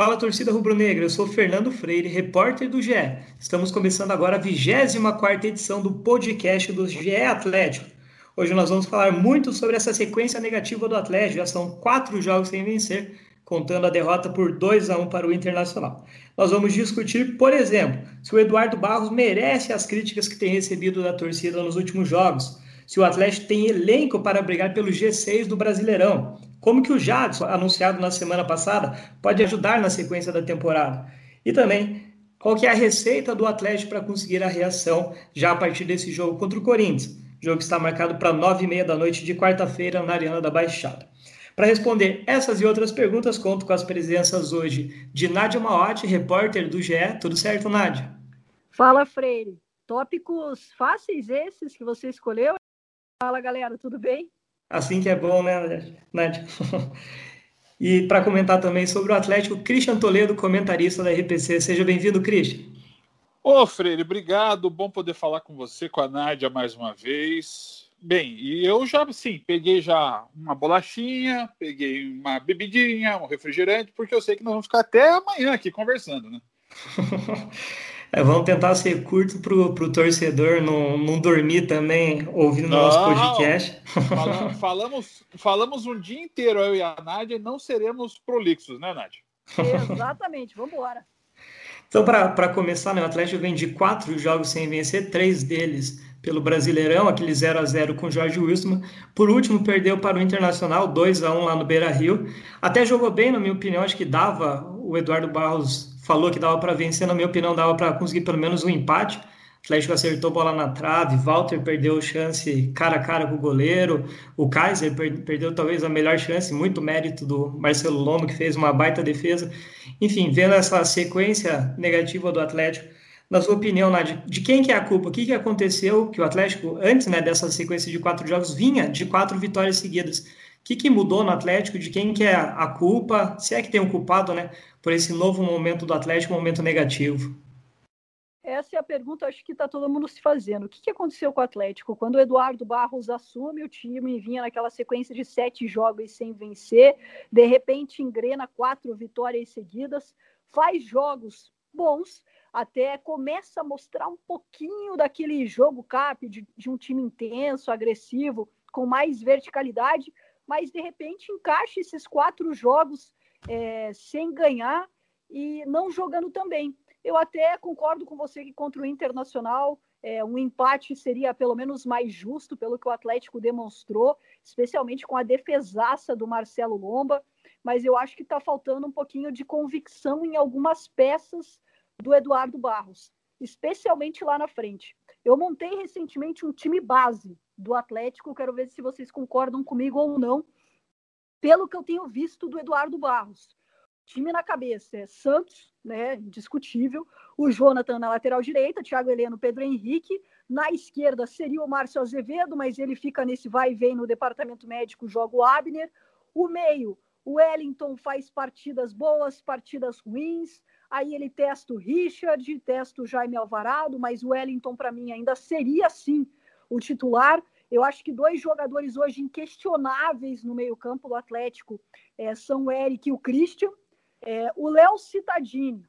Fala torcida rubro-negra, eu sou Fernando Freire, repórter do GE. Estamos começando agora a 24ª edição do podcast do GE Atlético. Hoje nós vamos falar muito sobre essa sequência negativa do Atlético, já são quatro jogos sem vencer, contando a derrota por 2 a 1 para o Internacional. Nós vamos discutir, por exemplo, se o Eduardo Barros merece as críticas que tem recebido da torcida nos últimos jogos, se o Atlético tem elenco para brigar pelo G6 do Brasileirão, como que o Jadson, anunciado na semana passada, pode ajudar na sequência da temporada, e também qual que é a receita do Atlético para conseguir a reação já a partir desse jogo contra o Corinthians, jogo que está marcado para nove e meia da noite de quarta-feira na Arena da Baixada. Para responder essas e outras perguntas, conto com as presenças hoje de Nádia Maotti, repórter do GE. Tudo certo, Nádia? Fala, Freire. Tópicos fáceis esses que você escolheu? Fala, galera, tudo bem? Assim que é bom, né, Nádia? e para comentar também sobre o Atlético, Christian Toledo, comentarista da RPC. Seja bem-vindo, Christian. Ô, Freire, obrigado. Bom poder falar com você, com a Nádia mais uma vez. Bem, e eu já, sim, peguei já uma bolachinha, peguei uma bebidinha, um refrigerante, porque eu sei que nós vamos ficar até amanhã aqui conversando, né? é, vamos tentar ser curto pro, pro torcedor não, não dormir também ouvindo não, nosso podcast. Falamos, falamos, falamos um dia inteiro, eu e a Nádia, e não seremos prolixos, né, Nádia? Exatamente, vamos embora. Então, para começar, né, o Atlético vem de quatro jogos sem vencer, três deles pelo Brasileirão, aquele 0 a 0 com o Jorge Wilson. Por último, perdeu para o Internacional, 2 a 1 lá no Beira-Rio. Até jogou bem, na minha opinião, acho que dava, o Eduardo Barros falou que dava para vencer, na minha opinião, dava para conseguir pelo menos um empate. O Atlético acertou bola na trave, Walter perdeu chance cara a cara com o goleiro, o Kaiser per perdeu talvez a melhor chance, muito mérito do Marcelo Lomo, que fez uma baita defesa. Enfim, vendo essa sequência negativa do Atlético, na sua opinião, de quem que é a culpa? O que, que aconteceu que o Atlético, antes né, dessa sequência de quatro jogos, vinha de quatro vitórias seguidas? O que, que mudou no Atlético? De quem que é a culpa? Se é que tem um culpado né, por esse novo momento do Atlético, um momento negativo? Essa é a pergunta, acho que está todo mundo se fazendo. O que, que aconteceu com o Atlético? Quando o Eduardo Barros assume o time e vinha naquela sequência de sete jogos sem vencer, de repente engrena quatro vitórias seguidas, faz jogos bons, até começa a mostrar um pouquinho daquele jogo cap de, de um time intenso, agressivo, com mais verticalidade, mas de repente encaixa esses quatro jogos é, sem ganhar e não jogando também. Eu até concordo com você que contra o Internacional é, um empate seria pelo menos mais justo pelo que o Atlético demonstrou, especialmente com a defesaça do Marcelo Lomba, mas eu acho que está faltando um pouquinho de convicção em algumas peças do Eduardo Barros, especialmente lá na frente. Eu montei recentemente um time base do Atlético, quero ver se vocês concordam comigo ou não, pelo que eu tenho visto do Eduardo Barros. Time na cabeça é Santos, né, indiscutível, o Jonathan na lateral direita, Thiago Heleno, Pedro Henrique, na esquerda seria o Márcio Azevedo, mas ele fica nesse vai e vem no departamento médico, joga o Abner, o meio, o Wellington faz partidas boas, partidas ruins, Aí ele testa o Richard, testa o Jaime Alvarado, mas o Wellington, para mim, ainda seria sim o titular. Eu acho que dois jogadores hoje inquestionáveis no meio-campo do Atlético é, são o Eric e o Christian. É, o Léo Citadini,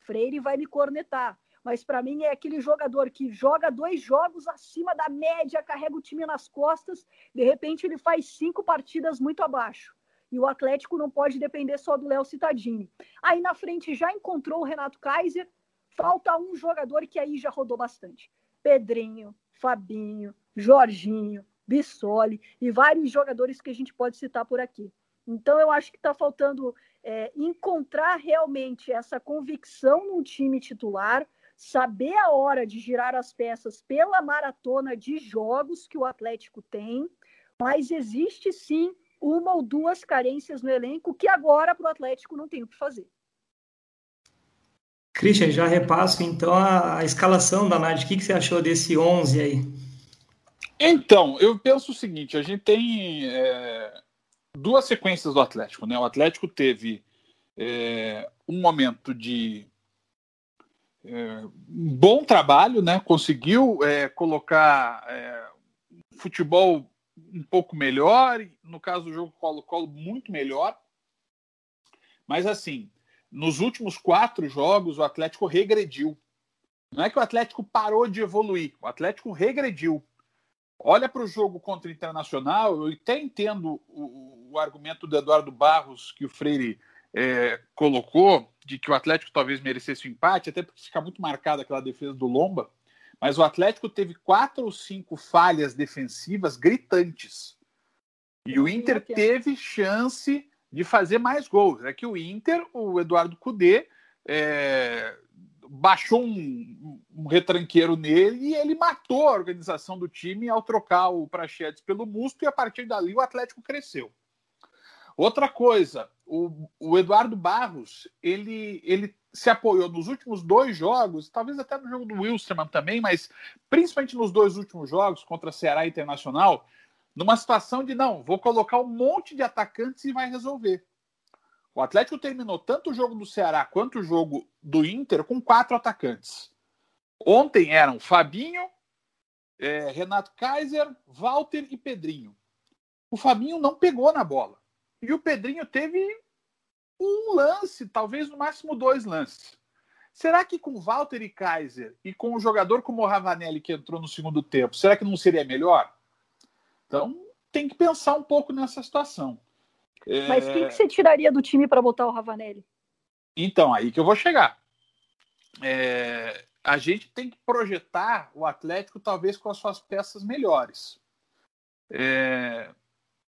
Freire vai me cornetar, mas para mim é aquele jogador que joga dois jogos acima da média, carrega o time nas costas, de repente ele faz cinco partidas muito abaixo. E o Atlético não pode depender só do Léo Cittadini. Aí na frente já encontrou o Renato Kaiser. Falta um jogador que aí já rodou bastante. Pedrinho, Fabinho, Jorginho, Bissoli e vários jogadores que a gente pode citar por aqui. Então eu acho que está faltando é, encontrar realmente essa convicção num time titular, saber a hora de girar as peças pela maratona de jogos que o Atlético tem mas existe sim uma ou duas carências no elenco que agora para o Atlético não tem o que fazer. Christian, já repasso então a, a escalação da Nádia. O que, que você achou desse 11 aí? Então, eu penso o seguinte: a gente tem é, duas sequências do Atlético. Né? O Atlético teve é, um momento de é, bom trabalho, né? conseguiu é, colocar é, futebol um pouco melhor, no caso do jogo Colo-Colo, muito melhor. Mas assim, nos últimos quatro jogos, o Atlético regrediu. Não é que o Atlético parou de evoluir, o Atlético regrediu. Olha para o jogo contra o Internacional, eu até entendo o, o, argumento do Eduardo Barros que o Freire é, colocou, de que o Atlético talvez merecesse o empate, até porque fica muito marcada aquela defesa do Lomba, mas o Atlético teve quatro ou cinco falhas defensivas gritantes. E o Inter teve chance de fazer mais gols. É que o Inter, o Eduardo Cudê, é, baixou um, um, retranqueiro nele e ele matou a organização do time ao trocar o Prachedes pelo Musto e a partir dali o Atlético cresceu. Outra coisa, o, o, Eduardo Barros, ele, ele se apoiou nos últimos dois jogos, talvez até no jogo do Wilstermann também, mas principalmente nos dois últimos jogos contra Ceará Internacional, numa situação de não, vou colocar um monte de atacantes e vai resolver. O Atlético terminou tanto o jogo do Ceará quanto o jogo do Inter com quatro atacantes. Ontem eram Fabinho, é, Renato Kaiser, Walter e Pedrinho. O Fabinho não pegou na bola. E o Pedrinho teve um lance, talvez no máximo dois lances. Será que com Walter e Kaiser e com um jogador como o Ravanelli que entrou no segundo tempo, será que não seria melhor? Então, tem que pensar um pouco nessa situação. Mas quem que você tiraria do time para botar o Ravanelli? Então, aí que eu vou chegar. É, a gente tem que projetar o Atlético talvez com as suas peças melhores. É,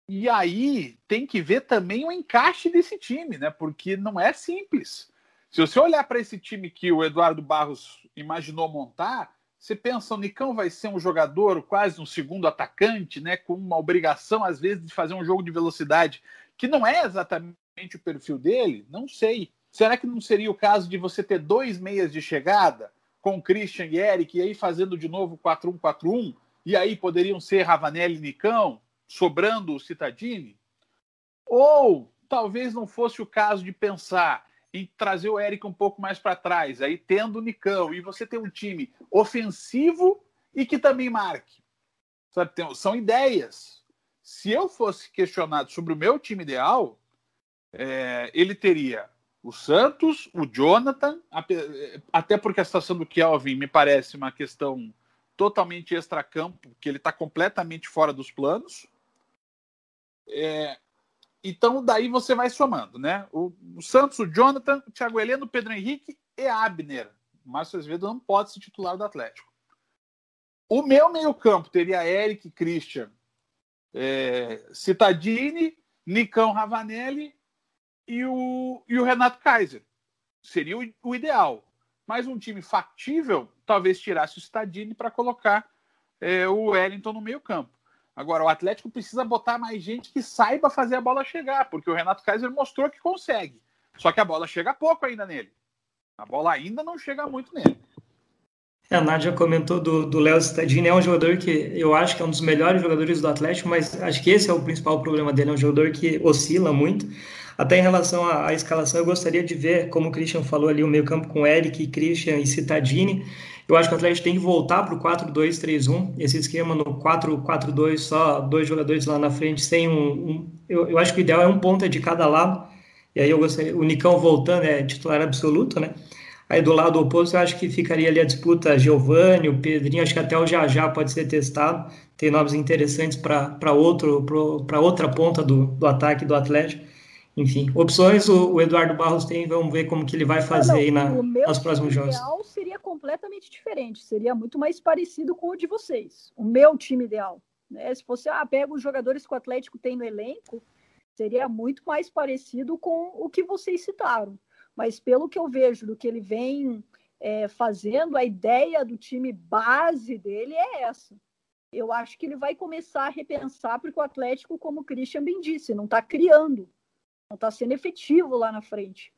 e aí tem que ver também o encaixe desse time, né? Porque não é simples. Se você olhar para esse time que o Eduardo Barros imaginou montar, você pensa, o Nicão vai ser um jogador quase um segundo atacante, né? Com uma obrigação, às vezes, de fazer um jogo de velocidade que não é exatamente o perfil dele? Não sei. Será que não seria o caso de você ter dois meias de chegada, com Christian e Eric, e aí fazendo de novo 4-1-4-1? E aí poderiam ser Ravanelli e Nicão, sobrando o Citadini? Ou talvez não fosse o caso de pensar em trazer o Eric um pouco mais para trás, aí tendo o Nicão, e você ter um time ofensivo e que também marque. Sabe, tem, são ideias. Se eu fosse questionado sobre o meu time ideal, é, ele teria o Santos, o Jonathan, até porque a situação do Kelvin me parece uma questão totalmente extracampo, que ele está completamente fora dos planos. É, então, daí você vai somando, né? O, o Santos, o Jonathan, o Thiago Heleno, Pedro Henrique e Abner. Márcio Azevedo não pode ser titular do Atlético. O meu meio-campo teria Eric, Christian, é, Citadini, Nicão Ravanelli e o, e o Renato Kaiser. Seria o, o ideal. Mas um time factível talvez tirasse o Citadini para colocar é, o Wellington no meio-campo. Agora, o Atlético precisa botar mais gente que saiba fazer a bola chegar, porque o Renato Kaiser mostrou que consegue. Só que a bola chega pouco ainda nele. A bola ainda não chega muito nele. É, a Nádia comentou do Léo Stadini, é um jogador que eu acho que é um dos melhores jogadores do Atlético, mas acho que esse é o principal problema dele, é um jogador que oscila muito. Até em relação à, à escalação, eu gostaria de ver, como o Christian falou ali, o meio campo com Eric, Christian e Citadini. Eu acho que o Atlético tem que voltar para o 4-2-3-1, esse esquema no 4-4-2, só dois jogadores lá na frente, sem um. um eu, eu, acho que o ideal é um ponta de cada lado, e aí eu gostaria, o Nicão voltando é titular absoluto, né? Aí do lado oposto, eu acho que ficaria ali a disputa Giovanni, o Pedrinho, acho que até o Jajá pode ser testado, tem nomes interessantes para outra ponta do, do ataque do Atlético. Enfim, opções o, o, Eduardo Barros tem, vamos ver como que ele vai fazer não, aí na, nos próximos jogos. O ideal seria completamente diferente, seria muito mais parecido com o de vocês, o meu time ideal. Né? Se fosse, ah, pega os jogadores que o Atlético tem no elenco, seria muito mais parecido com o que vocês citaram. Mas pelo que eu vejo do que ele vem é, fazendo, a ideia do time base dele é essa. eu acho que ele vai começar a repensar, porque o Atlético, como o Christian bem disse, não está criando, não está sendo efetivo lá na frente.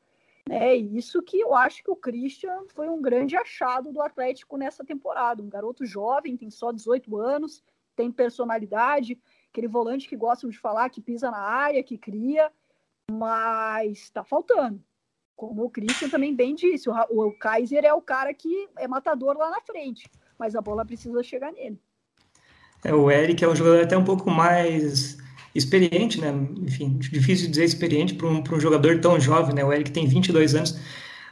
É isso que eu acho que o Christian foi um grande achado do Atlético nessa temporada. Um garoto jovem, tem só 18 anos, tem personalidade, aquele volante que gostam de falar, que pisa na área, que cria, mas está faltando. Como o Christian também bem disse, o, Kaiser é o cara que é matador lá na frente, mas a bola precisa chegar nele. É, o Eric é um jogador até um pouco mais experiente, né? Enfim, difícil dizer experiente para um, um jogador tão jovem, né? O Eric tem 22 anos,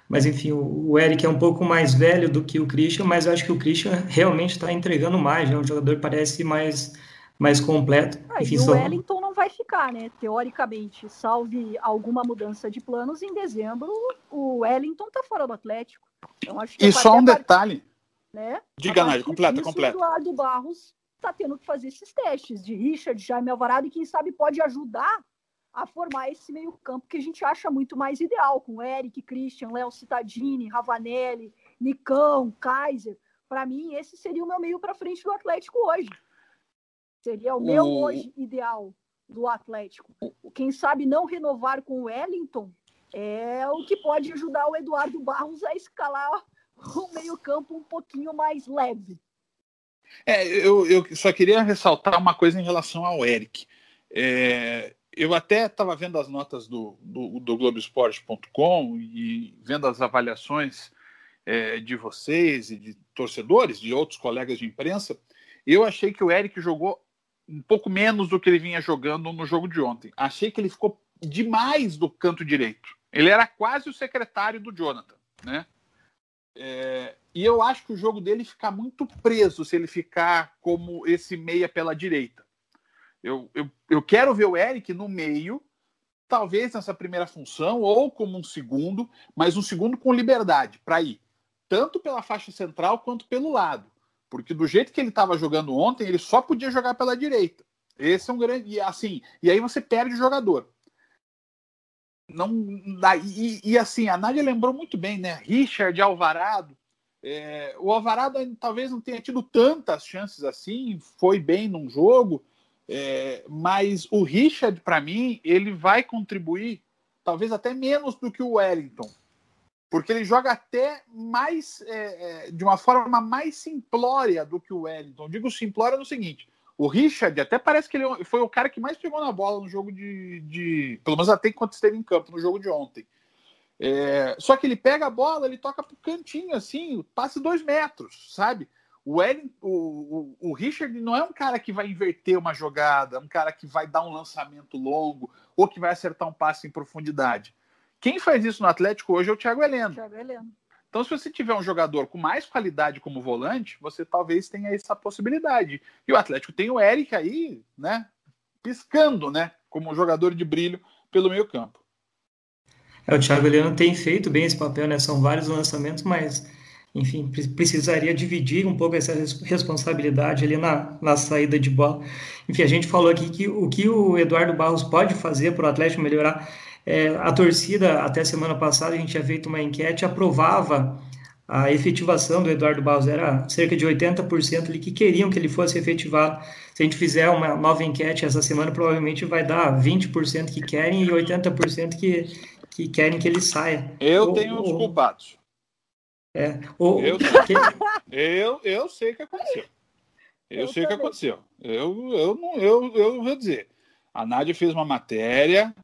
mas enfim, o, o Eric é um pouco mais velho do que o Christian, mas eu acho que o Christian realmente está entregando mais, né? Um jogador parece mais mais completo. Ah, enfim, e o só... Wellington não vai ficar, né? Teoricamente, salve alguma mudança de planos, em dezembro o Wellington tá fora do Atlético. Então, acho que e só um detalhe. Né? Diga, Nádia, completa, completa. O Eduardo Barros está tendo que fazer esses testes de Richard, Jaime Alvarado, e quem sabe pode ajudar a formar esse meio-campo que a gente acha muito mais ideal, com Eric, Christian, Léo Cittadini, Ravanelli, Nicão, Kaiser. Para mim, esse seria o meu meio para frente do Atlético hoje. Seria o meu hoje ideal do Atlético. Quem sabe não renovar com o Wellington é o que pode ajudar o Eduardo Barros a escalar o meio-campo um pouquinho mais leve. É, eu, eu só queria ressaltar uma coisa em relação ao Eric. É, eu até estava vendo as notas do, do, do Globoesporte.com e vendo as avaliações é, de vocês e de torcedores, de outros colegas de imprensa. Eu achei que o Eric jogou um pouco menos do que ele vinha jogando no jogo de ontem. Achei que ele ficou demais do canto direito. Ele era quase o secretário do Jonathan, né? É, e eu acho que o jogo dele fica muito preso se ele ficar como esse meia pela direita. Eu, eu, eu quero ver o Eric no meio, talvez nessa primeira função, ou como um segundo, mas um segundo com liberdade para ir, tanto pela faixa central quanto pelo lado. Porque do jeito que ele estava jogando ontem, ele só podia jogar pela direita. Esse é um grande. Assim, e aí você perde o jogador. Não, e, e assim, a Nádia lembrou muito bem, né? Richard Alvarado é, o Alvarado talvez não tenha tido tantas chances assim, foi bem num jogo, é, mas o Richard, para mim, ele vai contribuir talvez até menos do que o Wellington, porque ele joga até mais é, é de uma forma mais simplória do que o Wellington. Digo simplória no seguinte: o Richard até parece que ele foi o cara que mais pegou na bola no jogo de, de pelo menos até enquanto esteve em campo no jogo de ontem. É, só que ele pega a bola, ele toca pro cantinho, assim, passe dois metros, sabe? O, Ellen, o, o, o, Richard não é um cara que vai inverter uma jogada, um cara que vai dar um lançamento longo ou que vai acertar um passe em profundidade. Quem faz isso no Atlético hoje é o Thiago Heleno. Thiago Heleno. Então, se você tiver um jogador com mais qualidade como volante, você talvez tenha essa possibilidade. E o Atlético tem o Eric aí, né, piscando, né, como um jogador de brilho pelo meio campo. É, o Thiago Heleno tem feito bem esse papel, né? São vários lançamentos, mas, enfim, precisaria dividir um pouco essa responsabilidade ali na, na saída de bola. Enfim, a gente falou aqui que o que o Eduardo Barros pode fazer para o Atlético melhorar. É, a torcida, até semana passada, a gente tinha feito uma enquete, aprovava a efetivação do Eduardo Barros era cerca de 80% ali que queriam que ele fosse efetivado. Se a gente fizer uma nova enquete essa semana, provavelmente vai dar 20% que querem e 80% que, que querem que ele saia. Eu tenho os culpados. É, eu, eu, eu sei o que aconteceu. Eu, eu sei o que aconteceu. Eu, eu, não, eu, eu vou dizer. A Nádia fez uma matéria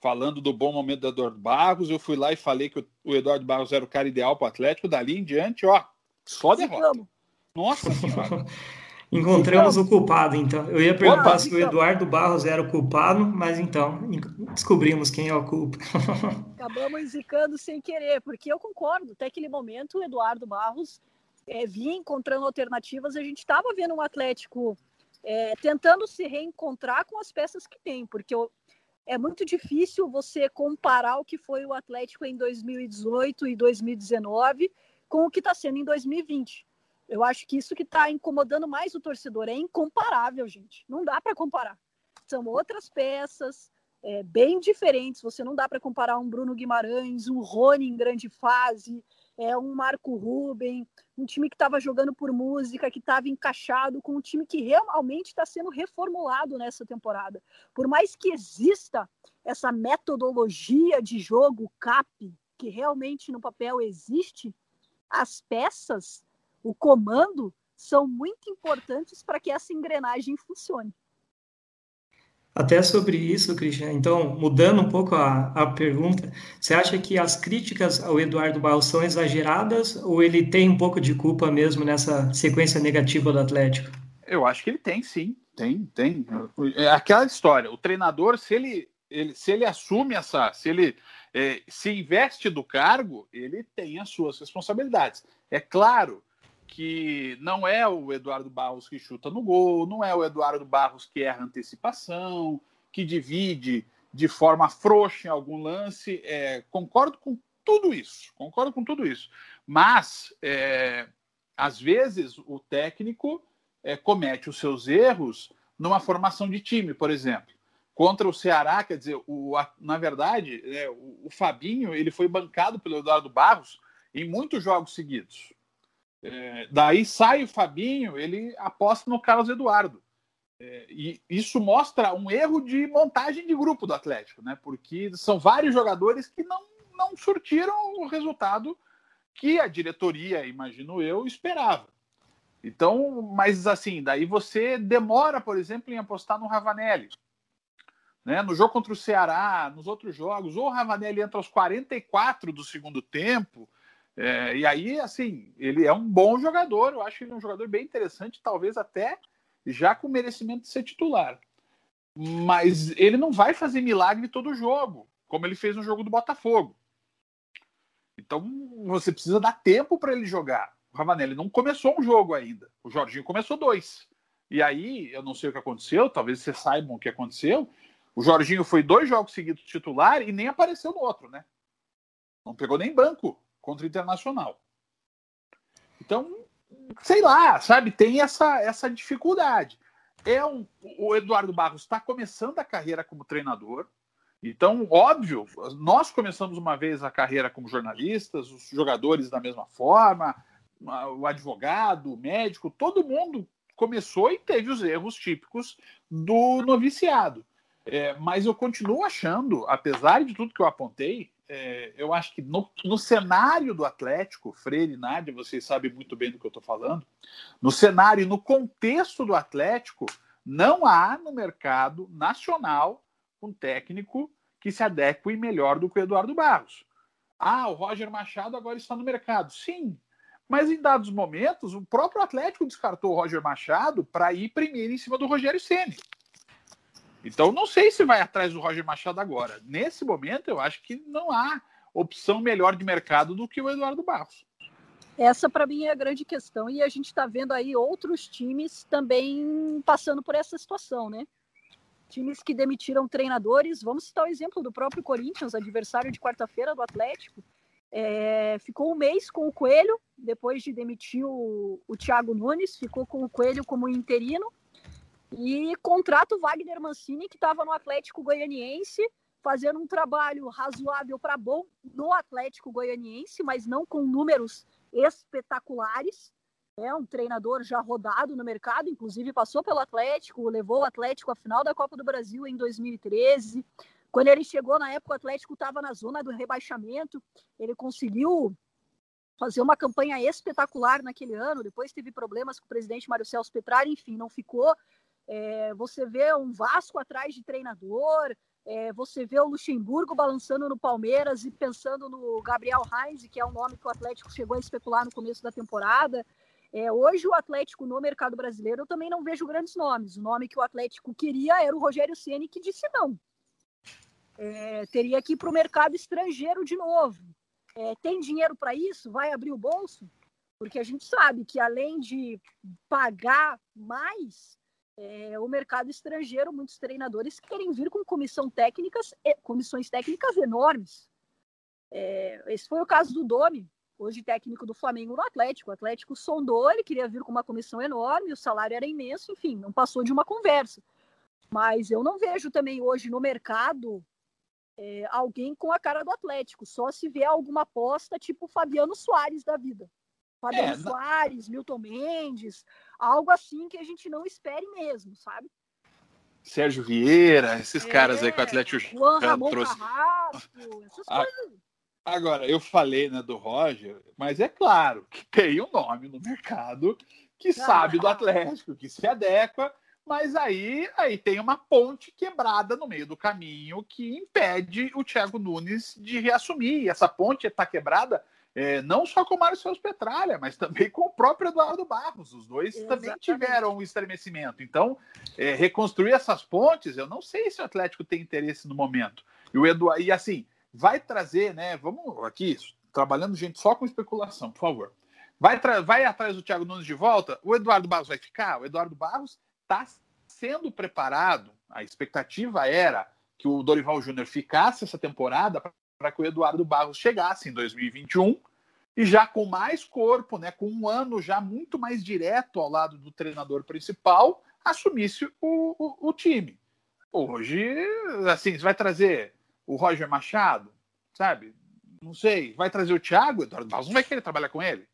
falando do bom momento do Eduardo Barros. Eu fui lá e falei que o Eduardo Barros era o cara ideal para o Atlético. Dali em diante, ó, só derrota. Nossa senhora. Encontramos então, o culpado, então. Eu ia perguntar se o Eduardo Barros era o culpado, mas então descobrimos quem é o culpa. Acabamos zicando sem querer, porque eu concordo. Até aquele momento, o Eduardo Barros é, vinha encontrando alternativas. A gente estava vendo um Atlético é, tentando se reencontrar com as peças que tem, porque eu, é muito difícil você comparar o que foi o Atlético em 2018 e 2019 com o que está sendo em 2020. Eu acho que isso que está incomodando mais o torcedor é incomparável, gente. Não dá para comparar. São outras peças é, bem diferentes. Você não dá para comparar um Bruno Guimarães, um Rony em grande fase, é, um Marco Ruben, um time que estava jogando por música, que estava encaixado com um time que realmente está sendo reformulado nessa temporada. Por mais que exista essa metodologia de jogo CAP, que realmente no papel existe, as peças, o comando, são muito importantes para que essa engrenagem funcione. Até sobre isso, Cristian, então, mudando um pouco a, a pergunta, você acha que as críticas ao Eduardo Barros são exageradas ou ele tem um pouco de culpa mesmo nessa sequência negativa do Atlético? Eu acho que ele tem, sim. Tem, tem. É aquela história, o treinador, se ele, ele se ele assume essa, se ele é, se investe do cargo, ele tem as suas responsabilidades. É claro que não é o Eduardo Barros que chuta no gol, não é o Eduardo Barros que erra antecipação, que divide de forma frouxa em algum lance. É, concordo com tudo isso, concordo com tudo isso. Mas, é, às vezes, o técnico é, comete os seus erros numa formação de time, por exemplo. Contra o Ceará, quer dizer, o, a, na verdade, é, o, o Fabinho ele foi bancado pelo Eduardo Barros em muitos jogos seguidos. É, daí sai o Fabinho, ele aposta no Carlos Eduardo. É, e isso mostra um erro de montagem de grupo do Atlético, né? Porque são vários jogadores que não, não surtiram o resultado que a diretoria, imagino eu, esperava. Então, mas assim, daí você demora, por exemplo, em apostar no Ravanelli. Né? No jogo contra o Ceará, nos outros jogos, ou o Ravanelli entra aos 44 do segundo tempo, é, e aí, assim, ele é um bom jogador, eu acho ele um jogador bem interessante, talvez até já com merecimento de ser titular. Mas ele não vai fazer milagre todo jogo, como ele fez no jogo do Botafogo. Então você precisa dar tempo para ele jogar. O Ravanelli não começou um jogo ainda. O Jorginho começou dois. E aí, eu não sei o que aconteceu, talvez vocês saibam o que aconteceu. O Jorginho foi dois jogos seguidos titular e nem apareceu no outro, né? Não pegou nem banco contra o Internacional. Então, sei lá, sabe, tem essa, essa dificuldade. É um, o Eduardo Barros está começando a carreira como treinador. Então, óbvio, nós começamos uma vez a carreira como jornalistas, os jogadores da mesma forma, o advogado, o médico, todo mundo começou e teve os erros típicos do noviciado. É, mas eu continuo achando, apesar de tudo que eu apontei, é, eu acho que no, no, cenário do Atlético, Freire e Nádia, vocês sabem muito bem do que eu estou falando, no cenário e no contexto do Atlético, não há no mercado nacional um técnico que se adeque melhor do que o Eduardo Barros. Ah, o Roger Machado agora está no mercado. Sim, mas em dados momentos, o próprio Atlético descartou o Roger Machado para ir primeiro em cima do Rogério Ceni. Então, não sei se vai atrás do Roger Machado agora. Nesse momento, eu acho que não há opção melhor de mercado do que o Eduardo Barros. Essa, para mim, é a grande questão. E a gente está vendo aí outros times também passando por essa situação, né? Times que demitiram treinadores. Vamos citar o exemplo do próprio Corinthians, adversário de quarta-feira do Atlético. É, ficou um mês com o Coelho, depois de demitir o, o Thiago Nunes, ficou com o Coelho como interino e contrata o Wagner Mancini, que estava no Atlético Goianiense, fazendo um trabalho razoável para bom no Atlético Goianiense, mas não com números espetaculares. É um treinador já rodado no mercado, inclusive passou pelo Atlético, levou o Atlético à final da Copa do Brasil em 2013. Quando ele chegou na época, o Atlético estava na zona do rebaixamento. Ele conseguiu fazer uma campanha espetacular naquele ano. Depois teve problemas com o presidente Mário Celso Petrari, enfim, não ficou. É, você vê um Vasco atrás de treinador, é, você vê o Luxemburgo balançando no Palmeiras e pensando no Gabriel Heinz, que é um nome que o Atlético chegou a especular no começo da temporada. É, hoje o Atlético no mercado brasileiro eu também não vejo grandes nomes. O nome que o Atlético queria era o Rogério Ceni que disse não. É, teria que ir para o mercado estrangeiro de novo. É, tem dinheiro para isso? Vai abrir o bolso? Porque a gente sabe que além de pagar mais, é, o mercado estrangeiro, muitos treinadores querem vir com comissão técnicas, comissões técnicas enormes. É, esse foi o caso do Domi, hoje técnico do Flamengo no Atlético. O Atlético sondou, ele queria vir com uma comissão enorme, o salário era imenso, enfim, não passou de uma conversa. Mas eu não vejo também hoje no mercado é, alguém com a cara do Atlético, só se vier alguma aposta tipo Fabiano Soares da vida. Fabiano é, Soares, Milton Mendes, algo assim que a gente não espere mesmo, sabe? Sérgio Vieira, esses é, caras aí que o Atlético Juan Ramon trouxe. Carrasco, essas ah, coisas. Agora, eu falei né, do Roger, mas é claro que tem um nome no mercado que ah, sabe do Atlético, que se adequa, mas aí, aí tem uma ponte quebrada no meio do caminho que impede o Thiago Nunes de reassumir. E essa ponte está quebrada é, não só com o Mário Celso Petralha, mas também com o próprio Eduardo Barros. Os dois Exatamente. também tiveram um estremecimento. Então, é, reconstruir essas pontes, eu não sei se o Atlético tem interesse no momento. E o Eduardo, e assim, vai trazer, né? Vamos aqui, trabalhando gente só com especulação, por favor. Vai, vai atrás do Thiago Nunes de volta? O Eduardo Barros vai ficar? O Eduardo Barros está sendo preparado. A expectativa era que o Dorival Júnior ficasse essa temporada para que o Eduardo Barros chegasse em 2021 e já com mais corpo, né, com um ano já muito mais direto ao lado do treinador principal, assumisse o, o, o time. Hoje, assim, você vai trazer o Roger Machado, sabe? Não sei, vai trazer o Thiago, Eduardo Barros não vai querer trabalhar com ele,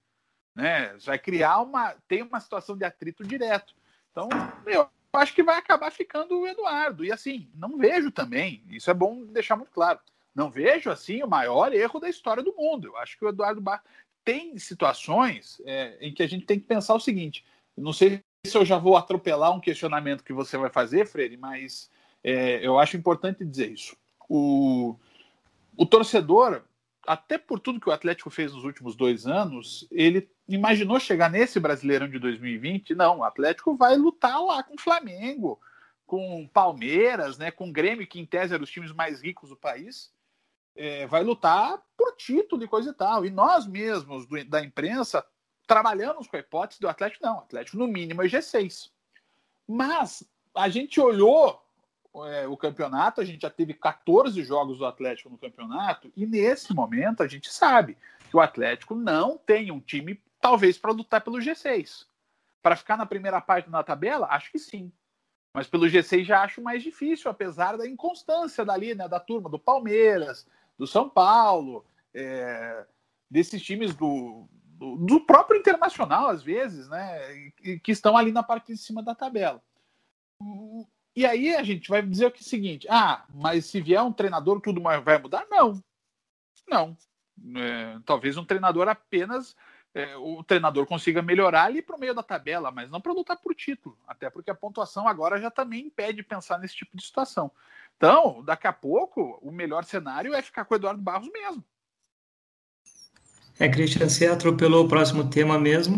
né? Vai criar uma, tem uma situação de atrito direto. Então, eu acho que vai acabar ficando o Eduardo. E assim, não vejo também, isso é bom deixar muito claro não vejo assim o maior erro da história do mundo. Eu acho que o Eduardo Bar tem situações é, em que a gente tem que pensar o seguinte: não sei se eu já vou atropelar um questionamento que você vai fazer, Freire, mas é, eu acho importante dizer isso. O, o torcedor, até por tudo que o Atlético fez nos últimos dois anos, ele imaginou chegar nesse Brasileirão de 2020. Não, o Atlético vai lutar lá com o Flamengo, com Palmeiras, né, com Grêmio, que em tese eram os times mais ricos do país é, vai lutar por título e coisa e tal. E nós mesmos do, da imprensa trabalhamos com a hipótese do Atlético, não, Atlético no mínimo é G6. Mas a gente olhou é, o campeonato, a gente já teve 14 jogos do Atlético no campeonato, e nesse momento a gente sabe que o Atlético não tem um time, talvez, para lutar pelo G6. Para ficar na primeira parte da tabela, acho que sim. Mas pelo G6 já acho mais difícil, apesar da inconstância dali, né, da turma do Palmeiras, do São Paulo, é, desses times do, do, do, próprio Internacional, às vezes, né, que estão ali na parte de cima da tabela. E aí a gente vai dizer o seguinte: ah, mas se vier um treinador, tudo vai mudar? Não. Não. É, talvez um treinador apenas. É, o treinador consiga melhorar ali para o meio da tabela, mas não para lutar por título, até porque a pontuação agora já também impede de pensar nesse tipo de situação. Então, daqui a pouco, o melhor cenário é ficar com o Eduardo Barros mesmo. É, Christian, você atropelou o próximo tema mesmo.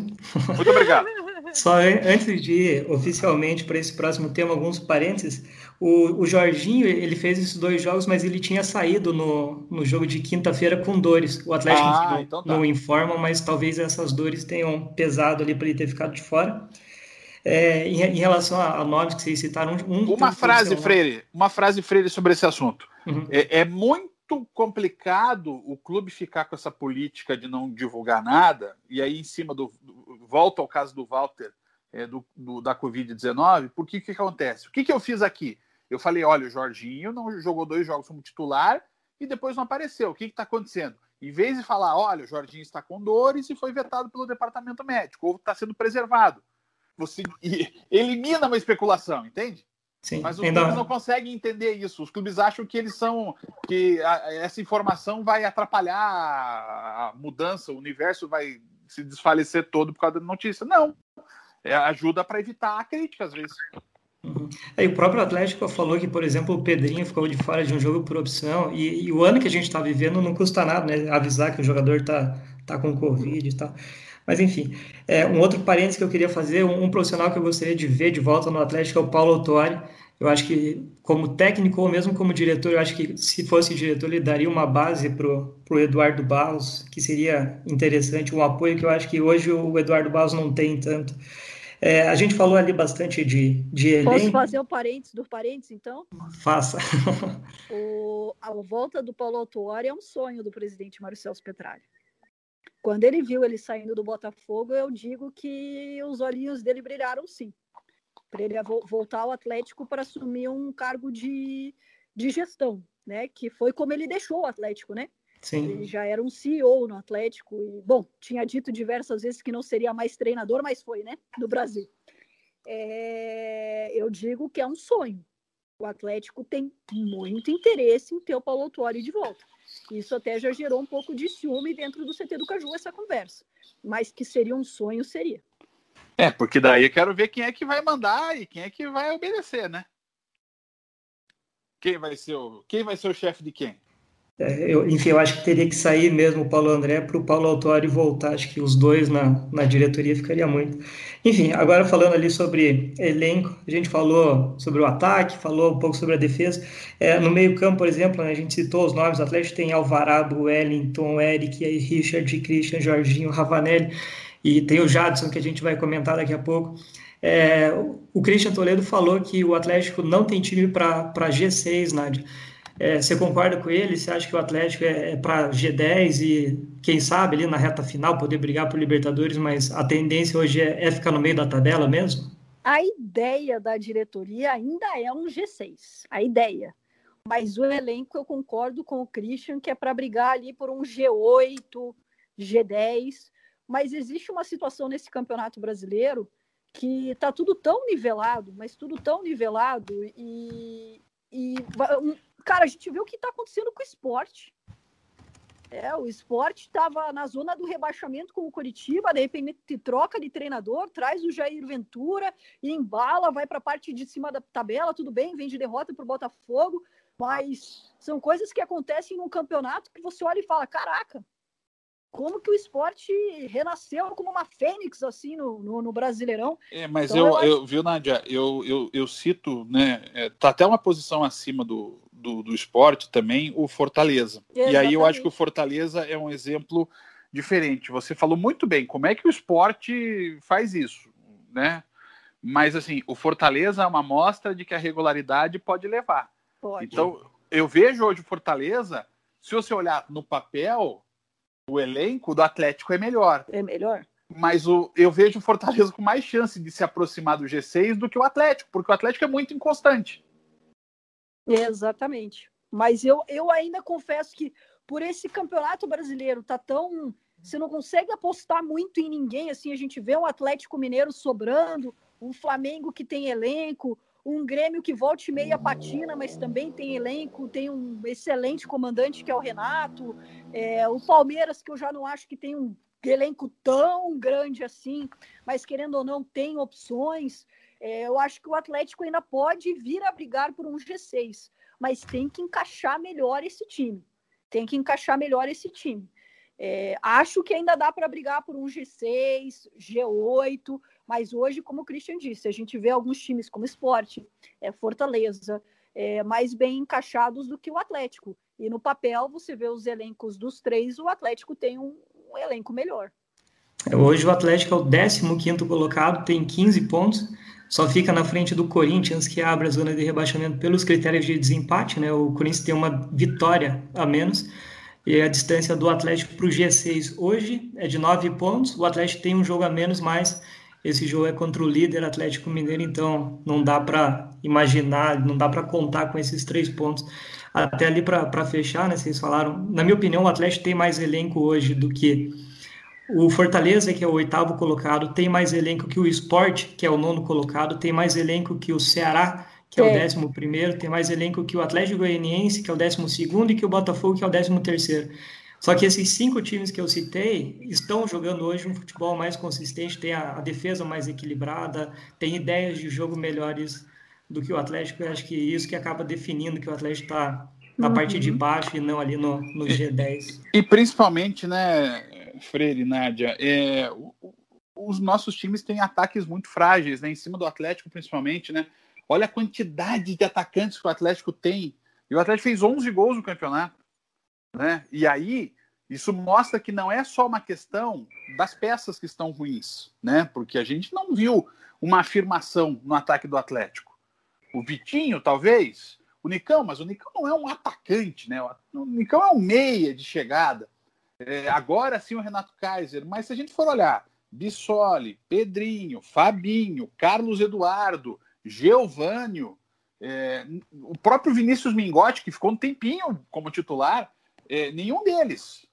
Muito obrigado. Só antes de ir oficialmente para esse próximo tema, alguns parênteses. O, o, Jorginho, ele fez esses dois jogos, mas ele tinha saído no, no jogo de quinta-feira com dores. O Atlético ah, não, então tá. não informa, mas talvez essas dores tenham pesado ali para ele ter ficado de fora. É, em, em, relação a, a, nomes que vocês citaram, um, uma frase, Freire, uma frase, Freire, sobre esse assunto. Uhum. É, é, muito complicado o clube ficar com essa política de não divulgar nada, e aí em cima do. do volta ao caso do Walter é, do, do, da Covid-19, porque o que, que acontece? O que, que eu fiz aqui? Eu falei: olha, o Jorginho não jogou dois jogos como titular e depois não apareceu. O que está acontecendo? Em vez de falar, olha, o Jorginho está com dores e foi vetado pelo departamento médico, ou está sendo preservado você elimina uma especulação, entende? Sim, Mas os ainda... clubes não conseguem entender isso. Os clubes acham que eles são. que a, essa informação vai atrapalhar a mudança, o universo vai se desfalecer todo por causa da notícia. Não. É, ajuda para evitar a crítica, às vezes. Uhum. Aí, o próprio Atlético falou que, por exemplo, o Pedrinho ficou de fora de um jogo por opção, e, e o ano que a gente está vivendo não custa nada, né? Avisar que o jogador está tá com Covid e tal. Mas enfim, é, um outro parênteses que eu queria fazer, um, um, profissional que eu gostaria de ver de volta no Atlético é o Paulo Autori. Eu acho que, como técnico ou mesmo como diretor, eu acho que se fosse diretor, ele daria uma base para o Eduardo Barros, que seria interessante, um apoio que eu acho que hoje o Eduardo Barros não tem tanto. É, a gente falou ali bastante de, de elenco. Posso fazer o um parênteses do parênteses, então? Faça. o, a volta do Paulo Autuori é um sonho do presidente Mário Celso Petralha. Quando ele viu ele saindo do Botafogo, eu digo que os olhinhos dele brilharam sim. Para ele voltar ao Atlético para assumir um cargo de, de gestão, né? Que foi como ele deixou o Atlético, né? Sim. Ele já era um CEO no Atlético e, bom, tinha dito diversas vezes que não seria mais treinador, mas foi, né? No Brasil. É, eu digo que é um sonho. O Atlético tem muito interesse em ter o Paulo Autuori de volta. Isso até já gerou um pouco de ciúme dentro do CT do Caju, essa conversa. Mas que seria um sonho, seria. É, porque daí eu quero ver quem é que vai mandar e quem é que vai obedecer, né? Quem vai ser o, quem vai ser o chefe de quem? É, eu, enfim, eu acho que teria que sair mesmo o Paulo André para o Paulo Autori voltar. Acho que os dois na, na diretoria ficaria muito. Enfim, agora falando ali sobre elenco, a gente falou sobre o ataque, falou um pouco sobre a defesa. É, no meio-campo, por exemplo, né, a gente citou os nomes: o Atlético tem Alvarado, Wellington, Eric, Richard, Christian, Jorginho, Ravanelli e tem o Jadson, que a gente vai comentar daqui a pouco. É, o Christian Toledo falou que o Atlético não tem time para G6, Nádia. É, você concorda com ele? Você acha que o Atlético é, é para G10 e, quem sabe, ali na reta final poder brigar por Libertadores, mas a tendência hoje é, é ficar no meio da tabela mesmo? A ideia da diretoria ainda é um G6. A ideia. Mas o elenco, eu concordo com o Christian, que é para brigar ali por um G8, G10. Mas existe uma situação nesse campeonato brasileiro que está tudo tão nivelado, mas tudo tão nivelado e, e Cara, a gente viu o que está acontecendo com o esporte. É, o esporte estava na zona do rebaixamento com o Curitiba, de repente troca de treinador, traz o Jair Ventura embala, vai para a parte de cima da tabela, tudo bem, vem de derrota para o Botafogo, mas são coisas que acontecem num campeonato que você olha e fala: caraca, como que o esporte renasceu como uma fênix assim no, no, no Brasileirão. É, mas então, eu, eu, acho... eu, viu, Nádia, eu, eu, eu cito, né? É, tá até uma posição acima do, do, do esporte também, o Fortaleza. Exatamente. E aí eu acho que o Fortaleza é um exemplo diferente. Você falou muito bem como é que o esporte faz isso, né? Mas assim, o Fortaleza é uma mostra de que a regularidade pode levar. Pode. Então, eu vejo hoje o Fortaleza, se você olhar no papel, o elenco do Atlético é melhor. É melhor. Mas o, eu vejo o Fortaleza com mais chance de se aproximar do G6 do que o Atlético, porque o Atlético é muito inconstante. Exatamente. Mas eu, eu ainda confesso que por esse campeonato brasileiro tá tão. Você não consegue apostar muito em ninguém. Assim, a gente vê um Atlético Mineiro sobrando, um Flamengo que tem elenco, um Grêmio que volte meia patina, mas também tem elenco, tem um excelente comandante que é o Renato, é, o Palmeiras, que eu já não acho que tem um elenco tão grande assim, mas querendo ou não, tem opções. É, eu acho que o Atlético ainda pode vir a brigar por um G6, mas tem que encaixar melhor esse time. Tem que encaixar melhor esse time. É, acho que ainda dá para brigar por um G6, G8, mas hoje, como o Christian disse, a gente vê alguns times como Esporte, é, Fortaleza, é, mais bem encaixados do que o Atlético. E no papel, você vê os elencos dos três, o Atlético tem um, um elenco melhor. Hoje o Atlético é o 15 colocado, tem 15 pontos, só fica na frente do Corinthians, que abre a zona de rebaixamento pelos critérios de desempate, né? O Corinthians tem uma vitória a menos, e a distância do Atlético para o G6 hoje é de 9 pontos, o Atlético tem um jogo a menos, mas esse jogo é contra o líder Atlético Mineiro, então não dá para imaginar, não dá para contar com esses três pontos. Até ali para fechar, né, vocês falaram, na minha opinião, o Atlético tem mais elenco hoje do que o Fortaleza, que é o oitavo colocado, tem mais elenco que o Sport, que é o nono colocado, tem mais elenco que o Ceará, que é, é o décimo primeiro, tem mais elenco que o Atlético Goianiense, que é o décimo segundo, e que o Botafogo, que é o décimo terceiro. Só que esses cinco times que eu citei estão jogando hoje um futebol mais consistente, tem a, a defesa mais equilibrada, tem ideias de jogo melhores do que o Atlético. Eu acho que isso que acaba definindo que o Atlético está na uhum. parte de baixo e não ali no, no G10. E, e principalmente, né, Freire, Nádia, é, os nossos times têm ataques muito frágeis, né, em cima do Atlético principalmente, né? Olha a quantidade de atacantes que o Atlético tem. E o Atlético fez 11 gols no campeonato. Né? E aí, isso mostra que não é só uma questão das peças que estão ruins, né? Porque a gente não viu uma afirmação no ataque do Atlético. O Vitinho, talvez, o Nicão, mas o Nicão não é um atacante, né? O Nicão é um meia de chegada. É, agora sim o Renato Kaiser, mas se a gente for olhar, Bissoli, Pedrinho, Fabinho, Carlos Eduardo, Geovânio, É, o próprio Vinícius Mingotti, que ficou um tempinho como titular, é, nenhum deles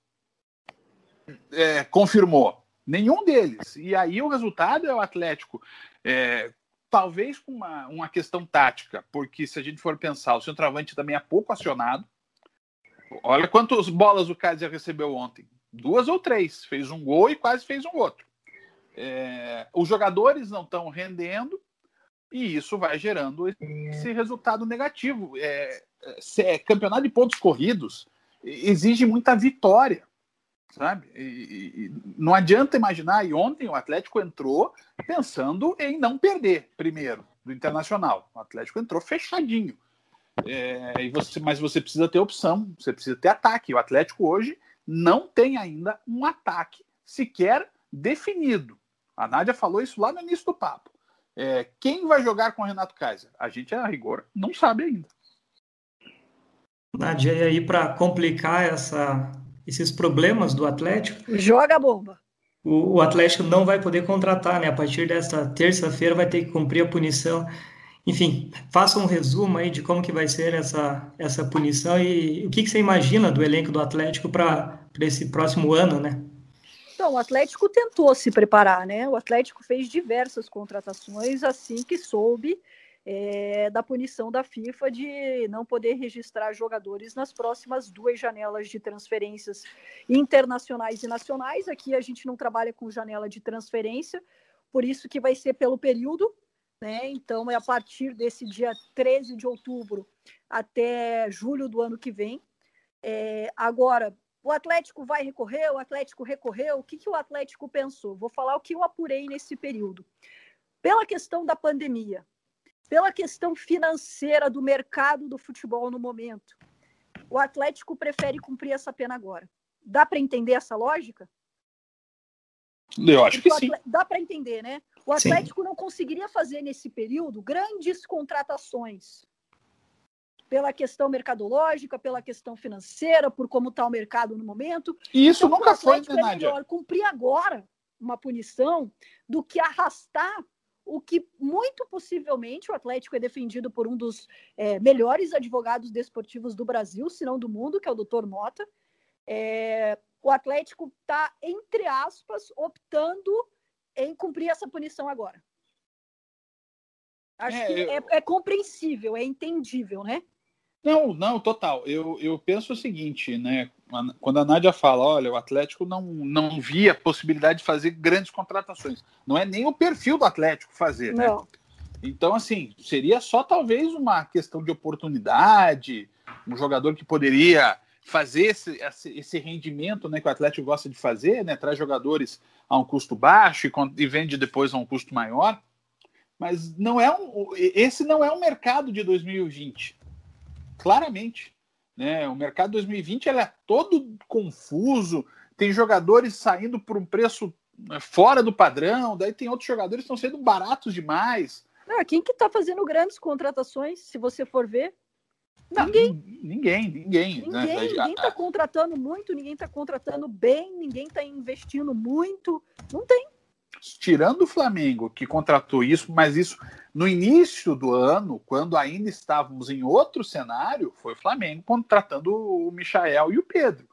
é, confirmou. Nenhum deles. E aí o resultado é o Atlético. É, talvez com uma, uma questão tática, porque se a gente for pensar, o centroavante também é pouco acionado. Olha quantas bolas o Kaiser recebeu ontem. Duas ou três. Fez um gol e quase fez um outro. É, os jogadores não estão rendendo e isso vai gerando esse resultado negativo. É, é, campeonato de pontos corridos exige muita vitória sabe? E, e, não adianta imaginar. E ontem o Atlético entrou pensando em não perder primeiro do Internacional. O Atlético entrou fechadinho. É, e você, mas você precisa ter opção, você precisa ter ataque. O Atlético hoje não tem ainda um ataque sequer definido. A Nádia falou isso lá no início do papo. É, quem vai jogar com o Renato Kaiser? A gente, a rigor, não sabe ainda. Nádia, e aí para complicar essa esses problemas do Atlético. Joga a bomba. O, o Atlético não vai poder contratar, né? A partir desta terça-feira vai ter que cumprir a punição. Enfim, faça um resumo aí de como que vai ser essa, essa punição e o que, que você imagina do elenco do Atlético para esse próximo ano, né? Então, o Atlético tentou se preparar, né? O Atlético fez diversas contratações assim que soube é, da punição da FIFA de não poder registrar jogadores nas próximas duas janelas de transferências internacionais e nacionais. Aqui a gente não trabalha com janela de transferência, por isso que vai ser pelo período, né? Então é a partir desse dia 13 de outubro até julho do ano que vem. É, agora, o Atlético vai recorrer, o Atlético recorreu, o que, que o Atlético pensou? Vou falar o que eu apurei nesse período. Pela questão da pandemia, pela questão financeira do mercado do futebol no momento, o Atlético prefere cumprir essa pena agora. Dá para entender essa lógica? Eu acho que sim. Dá para entender, né? O Atlético sim. não conseguiria fazer nesse período grandes contratações pela questão mercadológica, pela questão financeira, por como está o mercado no momento. E isso então, nunca foi, né, é melhor cumprir agora uma punição do que arrastar o que muito possivelmente o Atlético é defendido por um dos é, melhores advogados desportivos do Brasil, se não do mundo, que é o doutor Mota. É, o Atlético está, entre aspas, optando em cumprir essa punição agora. Acho é, que eu... é, é compreensível, é entendível, né? Não, não, total. Eu, eu penso o seguinte, né? Quando a Nádia fala, olha, o Atlético não, não via possibilidade de fazer grandes contratações. Não é nem o perfil do Atlético fazer, né? não. né? Então, assim, seria só talvez uma questão de oportunidade, um jogador que poderia fazer esse, esse rendimento né, que o Atlético gosta de fazer, né? Traz jogadores a um custo baixo e, e vende depois a um custo maior. Mas não é um, esse não é o mercado de 2020 claramente. Né? O mercado 2020 é todo confuso, tem jogadores saindo por um preço né, fora do padrão, daí tem outros jogadores que estão sendo baratos demais. Não, quem que está fazendo grandes contratações, se você for ver? Não, ninguém. Ninguém, ninguém. Ninguém né? ninguém está contratando muito, ninguém está contratando bem, ninguém está investindo muito. Não tem tirando o Flamengo, que contratou isso, mas isso no início do ano, quando ainda estávamos em outro cenário, foi o Flamengo contratando o Michael e o Pedro.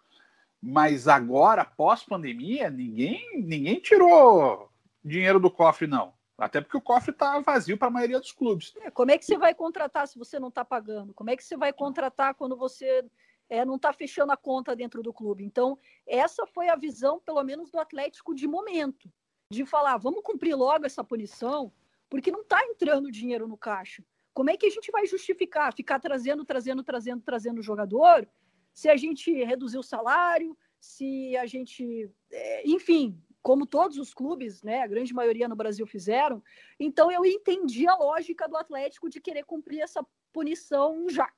Mas agora, pós-pandemia, ninguém, ninguém tirou dinheiro do cofre, não. Até porque o cofre está vazio para a maioria dos clubes. É, como é que você vai contratar se você não está pagando? Como é que você vai contratar quando você é, não está fechando a conta dentro do clube? Então, essa foi a visão, pelo menos, do Atlético de momento de falar, vamos cumprir logo essa punição, porque não está entrando dinheiro no caixa. Como é que a gente vai justificar ficar trazendo, trazendo, trazendo, trazendo o jogador, se a gente reduzir o salário, se a gente, é, enfim, como todos os clubes, né, a grande maioria no Brasil fizeram. Então eu entendi a lógica do Atlético de querer cumprir essa punição já.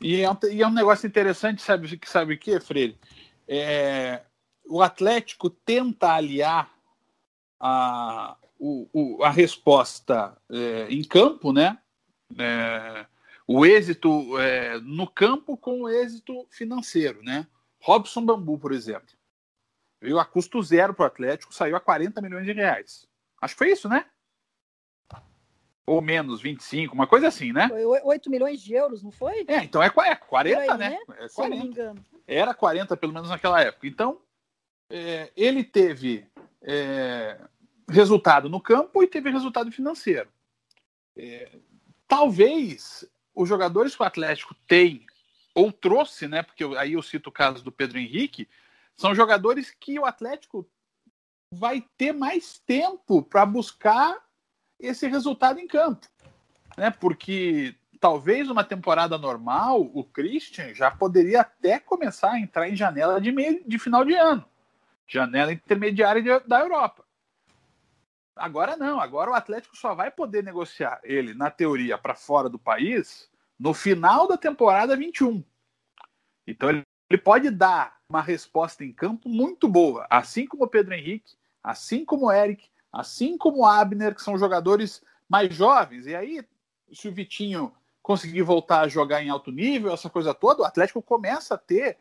E é um, e é um negócio interessante, sabe que sabe o que, Freire? É, o Atlético tenta aliar a, o, o, a resposta é, em campo, né? É, o êxito é, no campo com o êxito financeiro, né? Robson Bambu, por exemplo, veio a custo zero para o Atlético, saiu a 40 milhões de reais. Acho que foi isso, né? ou menos, 25, uma coisa assim, né? Foi 8 milhões de euros, não foi? É, então é, é 40, aí, né? né? É Se eu não 40. me engano. Era 40, pelo menos naquela época. Então, é, ele teve é, resultado no campo e teve resultado financeiro. É, talvez os jogadores que o Atlético tem ou trouxe, né? Porque eu- aí eu cito o caso do Pedro Henrique, são jogadores que o Atlético vai ter mais tempo para buscar esse resultado em campo, né? Porque talvez uma temporada normal, o Christian já poderia até começar a entrar em janela de meio de final de ano, janela intermediária de- da Europa. Agora não, agora o Atlético só vai poder negociar ele, na teoria, para fora do país no final da temporada 21. Então ele, ele pode dar uma resposta em campo muito boa, assim como o Pedro Henrique, assim como o Eric, assim como o Abner, que são jogadores mais jovens. E aí, se o Vitinho conseguir voltar a jogar em alto nível, essa coisa toda, o Atlético começa a ter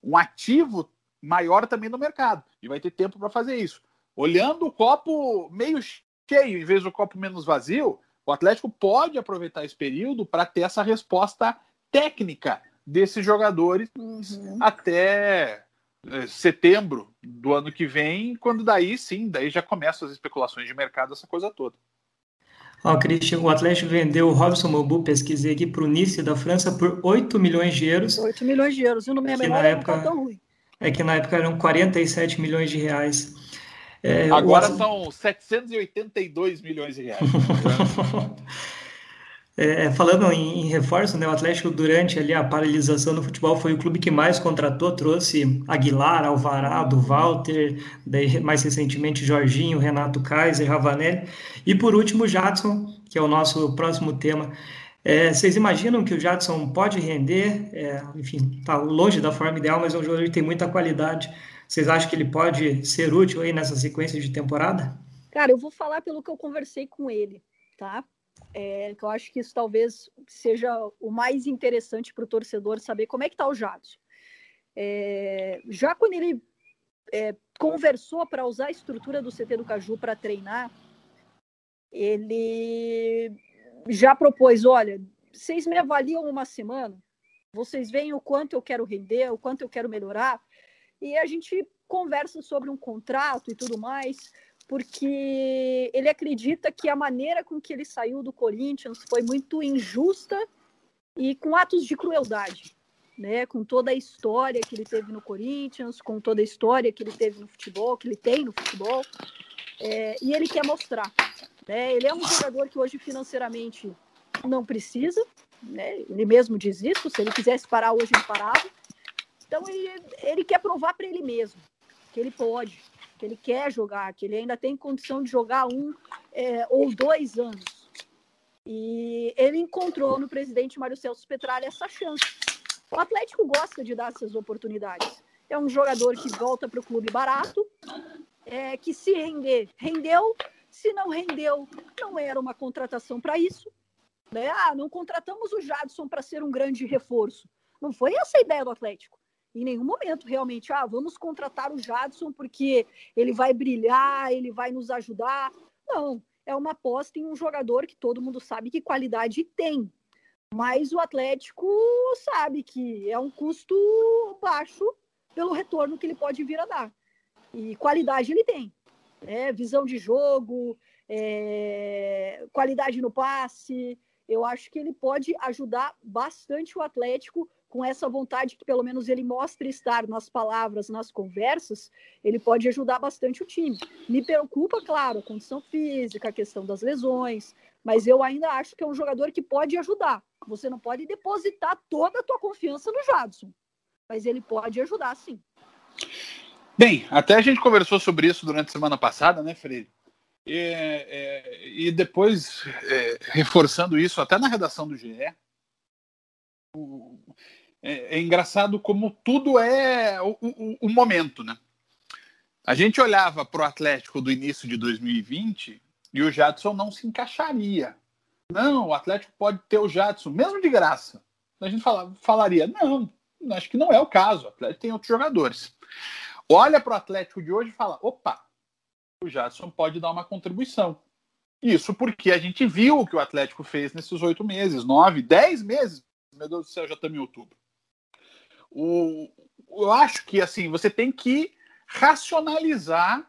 um ativo maior também no mercado e vai ter tempo para fazer isso. Olhando o copo meio cheio em vez do copo menos vazio, o Atlético pode aproveitar esse período para ter essa resposta técnica desses jogadores Uhum. até eh, setembro do ano que vem, quando daí sim, daí já começam as especulações de mercado, essa coisa toda. Ó, Christian, o Atlético vendeu o Robson Mobu, pesquisei aqui, para o Nice da França por 8 milhões de euros. 8 milhões de euros. E no minha Que na não época- tá tão ruim. É que na época eram 47 milhões de reais. É, o Agora At- são 782 milhões de reais. É, falando em, em reforço, né, o Atlético durante ali a paralisação do futebol foi o clube que mais contratou, trouxe Aguilar, Alvarado, Walter, daí mais recentemente Jorginho, Renato Kaiser, Ravanelli e por último Jadson, que é o nosso próximo tema. É, vocês imaginam que o Jadson pode render? É, enfim, está longe da forma ideal, mas é um jogador que tem muita qualidade. Vocês acham que ele pode ser útil aí nessa sequência de temporada? Cara, eu vou falar pelo que eu conversei com ele, tá? É, eu acho que isso talvez seja o mais interessante para o torcedor saber como é que tá o Jadson. É, já quando ele é, conversou para usar a estrutura do CT do Caju para treinar, ele já propôs, olha, vocês me avaliam uma semana, vocês veem o quanto eu quero render, o quanto eu quero melhorar, e a gente conversa sobre um contrato e tudo mais, porque ele acredita que a maneira com que ele saiu do Corinthians foi muito injusta e com atos de crueldade, né? Com toda a história que ele teve no Corinthians, com toda a história que ele teve no futebol, que ele tem no futebol, é, e ele quer mostrar. Né? Ele é um jogador que hoje financeiramente não precisa, né? Ele mesmo diz isso. Se ele quisesse parar hoje ele parava. Então ele, ele quer provar para ele mesmo que ele pode, que ele quer jogar, que ele ainda tem condição de jogar um é, ou dois anos. E ele encontrou no presidente Mário Celso Petralha essa chance. O Atlético gosta de dar essas oportunidades. É um jogador que volta para o clube barato, é, que se render, rendeu. Se não rendeu, não era uma contratação para isso. Né? Ah, não contratamos o Jadson para ser um grande reforço. Não foi essa a ideia do Atlético em nenhum momento realmente, ah, vamos contratar o Jadson porque ele vai brilhar, ele vai nos ajudar. Não, é uma aposta em um jogador que todo mundo sabe que qualidade tem. Mas o Atlético sabe que é um custo baixo pelo retorno que ele pode vir a dar. E qualidade ele tem. É, visão de jogo, é, qualidade no passe. Eu acho que ele pode ajudar bastante o Atlético com essa vontade que pelo menos ele mostra estar nas palavras, nas conversas, ele pode ajudar bastante o time. Me preocupa, claro, a condição física, a questão das lesões, mas eu ainda acho que é um jogador que pode ajudar. Você não pode depositar toda a tua confiança no Jadson, mas ele pode ajudar sim. Bem, até a gente conversou sobre isso durante a semana passada, né, Freire? E, é, e depois, é, reforçando isso, até na redação do GE, o, é, é, engraçado como tudo é o, o, o momento, né? A gente olhava para o Atlético do início de 2020 e o Jadson não se encaixaria. Não, o Atlético pode ter o Jadson, mesmo de graça. A gente fala, falaria, não, acho que não é o caso. O Atlético tem outros jogadores. Olha para o Atlético de hoje e fala, opa, o Jadson pode dar uma contribuição. Isso porque a gente viu o que o Atlético fez nesses oito meses, nove, dez meses. Meu Deus do céu, já estamos em outubro. O, eu acho que assim você tem que racionalizar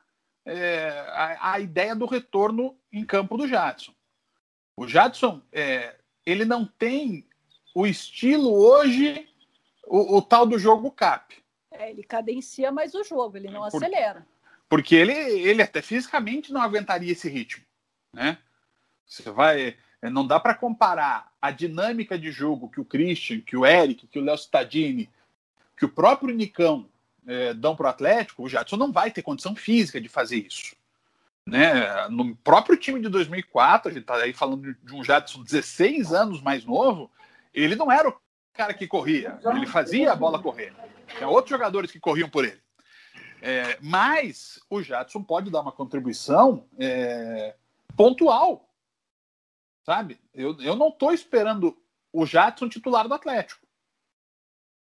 é, a, a, ideia do retorno em campo do Jadson. O Jadson é, ele não tem o estilo hoje, o, o tal do jogo cap. É, ele cadencia mais o jogo, ele não Por, acelera. Porque ele, ele até fisicamente não aguentaria esse ritmo né? Você vai, não dá para comparar a dinâmica de jogo que o Christian, que o Eric, que o Léo Cittadini, que o próprio Nicão é, dão para o Atlético. O Jadson não vai ter condição física de fazer isso. Né? No próprio time de 2004, a gente está aí falando de um Jadson 16 anos mais novo, ele não era o cara que corria, ele fazia a bola correr. Tinha outros jogadores que corriam por ele. É, mas o Jadson pode dar uma contribuição é, pontual. Sabe? Eu, eu não estou esperando o Jadson titular do Atlético.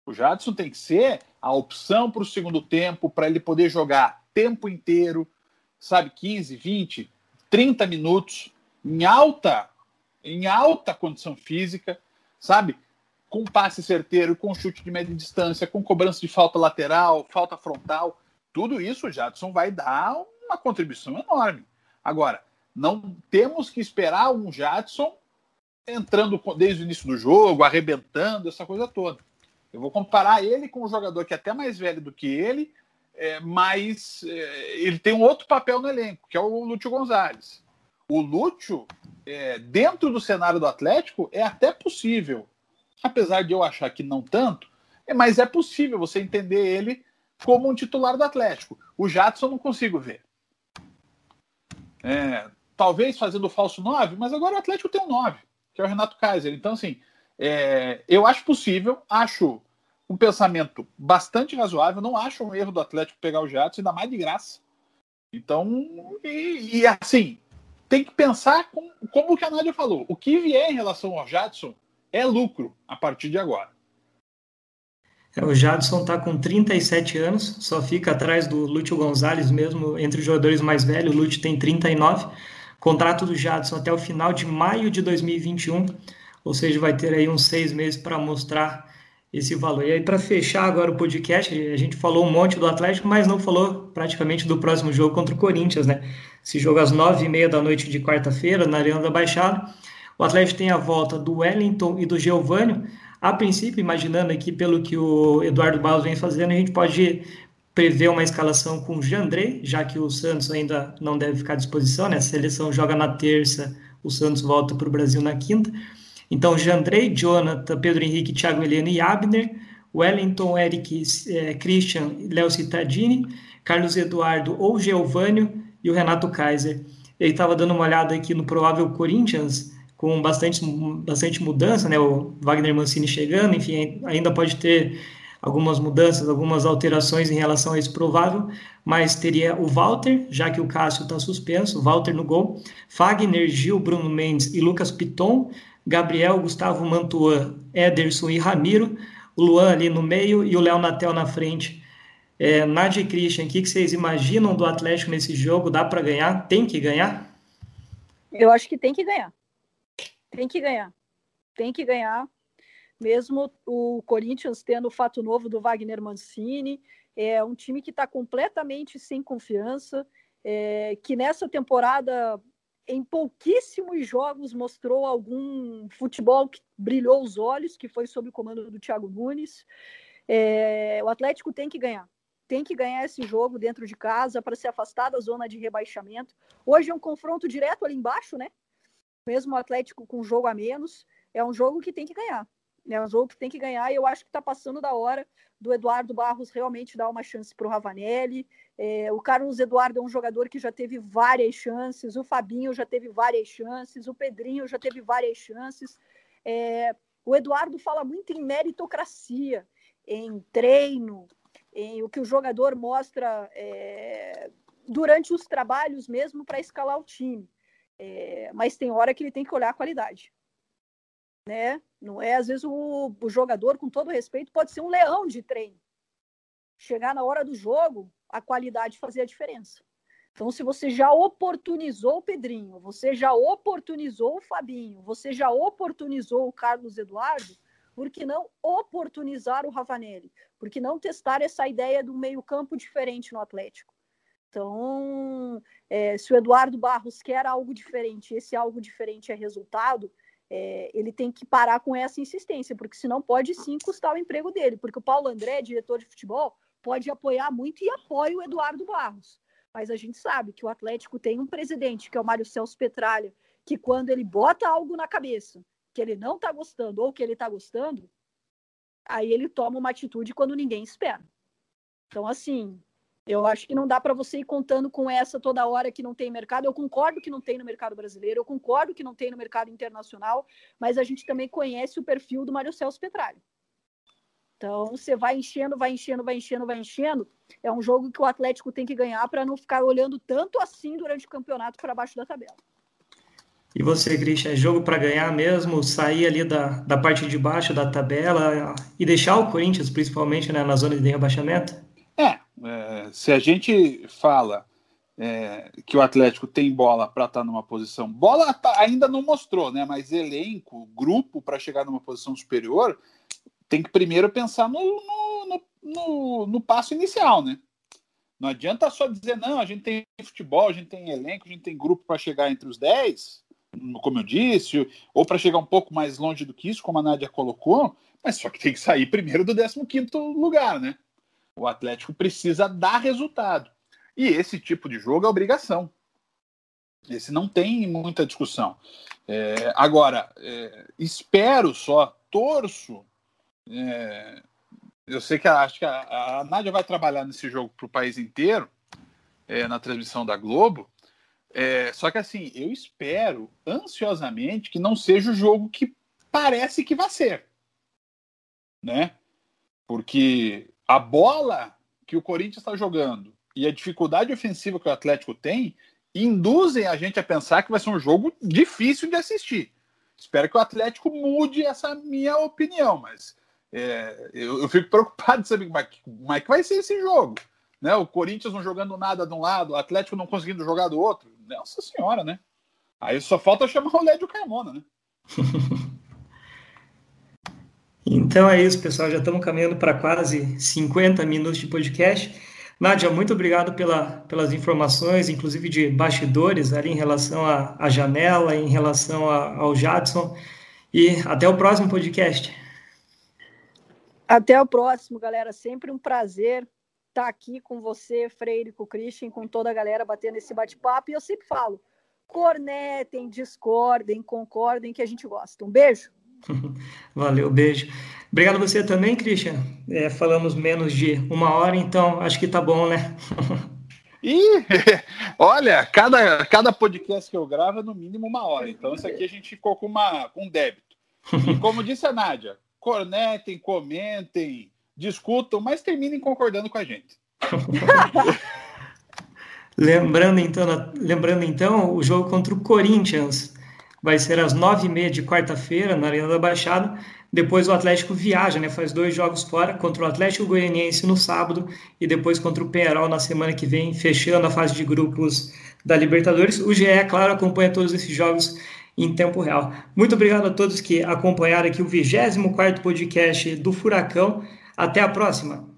O Jadson tem que ser a opção para o segundo tempo, para ele poder jogar tempo inteiro, sabe, 15, 20, 30 minutos, em alta, em alta condição física, sabe? Com passe certeiro, com chute de média distância, com cobrança de falta lateral, falta frontal. Tudo isso o Jadson vai dar uma contribuição enorme. Agora, não temos que esperar um Jadson entrando desde o início do jogo, arrebentando, essa coisa toda. Eu vou comparar ele com um jogador que é até mais velho do que ele, é, mas é, ele tem um outro papel no elenco, que é o Lúcio Gonzalez. O Lúcio, é, dentro do cenário do Atlético, é até possível, apesar de eu achar que não tanto, é, mas é possível você entender ele como um titular do Atlético. O Jadson não consigo ver. É, talvez fazendo o falso 9, mas agora o Atlético tem um 9, que é o Renato Kaiser. Então, assim, é, eu acho possível, acho um pensamento bastante razoável, não acho um erro do Atlético pegar o Jadson, ainda mais de graça. Então, e, e assim, tem que pensar com, como que a Nádia falou, o que vier em relação ao Jadson é lucro a partir de agora. É, o Jadson está com 37 anos, só fica atrás do Lúcio Gonzalez mesmo, entre os jogadores mais velhos, o Lúcio tem 39. Contrato do Jadson até o final de maio de 2021, ou seja, vai ter aí uns seis meses para mostrar esse valor. E aí, para fechar agora o podcast, a gente falou um monte do Atlético, mas não falou praticamente do próximo jogo contra o Corinthians, né? Esse jogo às nove e meia da noite de quarta-feira, na Arena da Baixada. O Atlético tem a volta do Wellington e do Geovânio. A princípio, imaginando aqui pelo que o Eduardo Barros vem fazendo, a gente pode prevê uma escalação com Jandrei, já que o Santos ainda não deve ficar à disposição, né? A seleção joga na terça, o Santos volta para o Brasil na quinta. Então, Jandrei, Jonathan, Pedro Henrique, Thiago Heleno e Abner, Wellington, Eric, é, Christian, Léo Cittadini, Carlos Eduardo ou Geovânio e o Renato Kaiser. Ele estava dando uma olhada aqui no provável Corinthians, com bastante, bastante mudança, né? O Wagner Mancini chegando, enfim, ainda pode ter algumas mudanças, algumas alterações em relação a esse provável, mas teria o Walter, já que o Cássio está suspenso, Walter no gol, Fagner, Gil, Bruno Mendes e Lucas Piton, Gabriel, Gustavo Mantuan, Ederson e Ramiro, o Luan ali no meio e o Léo Natel na frente. É, Nadia e Christian, o que, vocês imaginam do Atlético nesse jogo? Dá para ganhar? Tem que ganhar? Eu acho que tem que ganhar. Tem que ganhar. Tem que ganhar mesmo o Corinthians tendo o fato novo do Wagner Mancini, é um time que está completamente sem confiança, é, que nessa temporada, em pouquíssimos jogos, mostrou algum futebol que brilhou os olhos, que foi sob o comando do Thiago Nunes. É, o Atlético tem que ganhar. Tem que ganhar esse jogo dentro de casa para se afastar da zona de rebaixamento. Hoje é um confronto direto ali embaixo, né? Mesmo o Atlético com um jogo a menos. É um jogo que tem que ganhar. É um jogo que tem que ganhar e eu acho que está passando da hora do Eduardo Barros realmente dar uma chance para o Ravanelli. É, o Carlos Eduardo é um jogador que já teve várias chances, o Fabinho já teve várias chances, o Pedrinho já teve várias chances. É, o Eduardo fala muito em meritocracia, em treino, em o que o jogador mostra é, durante os trabalhos mesmo para escalar o time. É, mas tem hora que ele tem que olhar a qualidade né? Não é, às vezes, o, o jogador, com todo respeito, pode ser um leão de treino. Chegar na hora do jogo, a qualidade fazer a diferença. Então, se você já oportunizou o Pedrinho, você já oportunizou o Fabinho, você já oportunizou o Carlos Eduardo, por que não oportunizar o Ravanelli? Por que não testar essa ideia de um meio-campo diferente no Atlético? Então, é, se o Eduardo Barros quer algo diferente, esse algo diferente é resultado, é, ele tem que parar com essa insistência, porque senão pode sim custar o emprego dele, porque o Paulo André, diretor de futebol, pode apoiar muito e apoia o Eduardo Barros. Mas a gente sabe que o Atlético tem um presidente, que é o Mário Celso Petralha, que quando ele bota algo na cabeça que ele não está gostando ou que ele está gostando, aí ele toma uma atitude quando ninguém espera. Então, assim, eu acho que não dá para você ir contando com essa toda hora que não tem mercado. Eu concordo que não tem no mercado brasileiro, eu concordo que não tem no mercado internacional, mas a gente também conhece o perfil do Mário Celso Petralha. Então, você vai enchendo, vai enchendo, vai enchendo, vai enchendo. É um jogo que o Atlético tem que ganhar para não ficar olhando tanto assim durante o campeonato para baixo da tabela. E você, Christian, é jogo para ganhar mesmo, sair ali da, da parte de baixo da tabela e deixar o Corinthians, principalmente, né, na zona de rebaixamento? É, se a gente fala é, que o Atlético tem bola para estar tá numa posição, bola tá, ainda não mostrou, né, mas elenco, grupo para chegar numa posição superior, tem que primeiro pensar no, no, no, no, passo inicial, né? Não adianta só dizer, não, a gente tem futebol, a gente tem elenco, a gente tem grupo para chegar entre os 10, como eu disse, ou para chegar um pouco mais longe do que isso, como a Nádia colocou, mas só que tem que sair primeiro do 15 lugar, né? O Atlético precisa dar resultado. E esse tipo de jogo é obrigação. Esse não tem muita discussão. É, agora, é, espero só, torço é, eu sei que a, acho que a, a Nádia vai trabalhar nesse jogo para o país inteiro, é, na transmissão da Globo. É, só que assim, eu espero ansiosamente que não seja o jogo que parece que vai ser. Né? Porque a bola que o Corinthians está jogando e a dificuldade ofensiva que o Atlético tem induzem a gente a pensar que vai ser um jogo difícil de assistir. Espero que o Atlético mude essa minha opinião, mas é, eu, eu, fico preocupado de saber como é, que, como é que vai ser esse jogo. Né? O Corinthians não jogando nada de um lado, o Atlético não conseguindo jogar do outro. Nossa senhora, né? Aí só falta chamar o Lédio Carmona, né? então é isso, pessoal. Já estamos caminhando para quase 50 minutos de podcast. Nádia, muito obrigado pela, pelas informações, inclusive de bastidores ali em relação à, janela, em relação a, ao Jadson. E até o próximo podcast. Até o próximo, galera. Sempre um prazer estar aqui com você, Freire, com o Christian, com toda a galera batendo esse bate-papo. E eu sempre falo: cornetem, discordem, concordem, que a gente gosta. Um beijo. Valeu, beijo. Obrigado você também, Christian. É, falamos menos de uma hora, então acho que tá bom, né? E olha, cada, cada podcast que eu gravo é no mínimo uma hora. Então, isso aqui a gente ficou com, uma, com um débito. E como disse a Nádia, cornetem, comentem, discutam, mas terminem concordando com a gente. lembrando, então, lembrando então, o jogo contra o Corinthians vai ser às nove e meia de quarta-feira na Arena da Baixada. Depois o Atlético viaja, né? Faz dois jogos fora contra o Atlético Goianiense no sábado e depois contra o Penharol na semana que vem, fechando a fase de grupos da Libertadores. O GE, claro, acompanha todos esses jogos em tempo real. Muito obrigado a todos que acompanharam aqui o 24º podcast do Furacão. Até a próxima!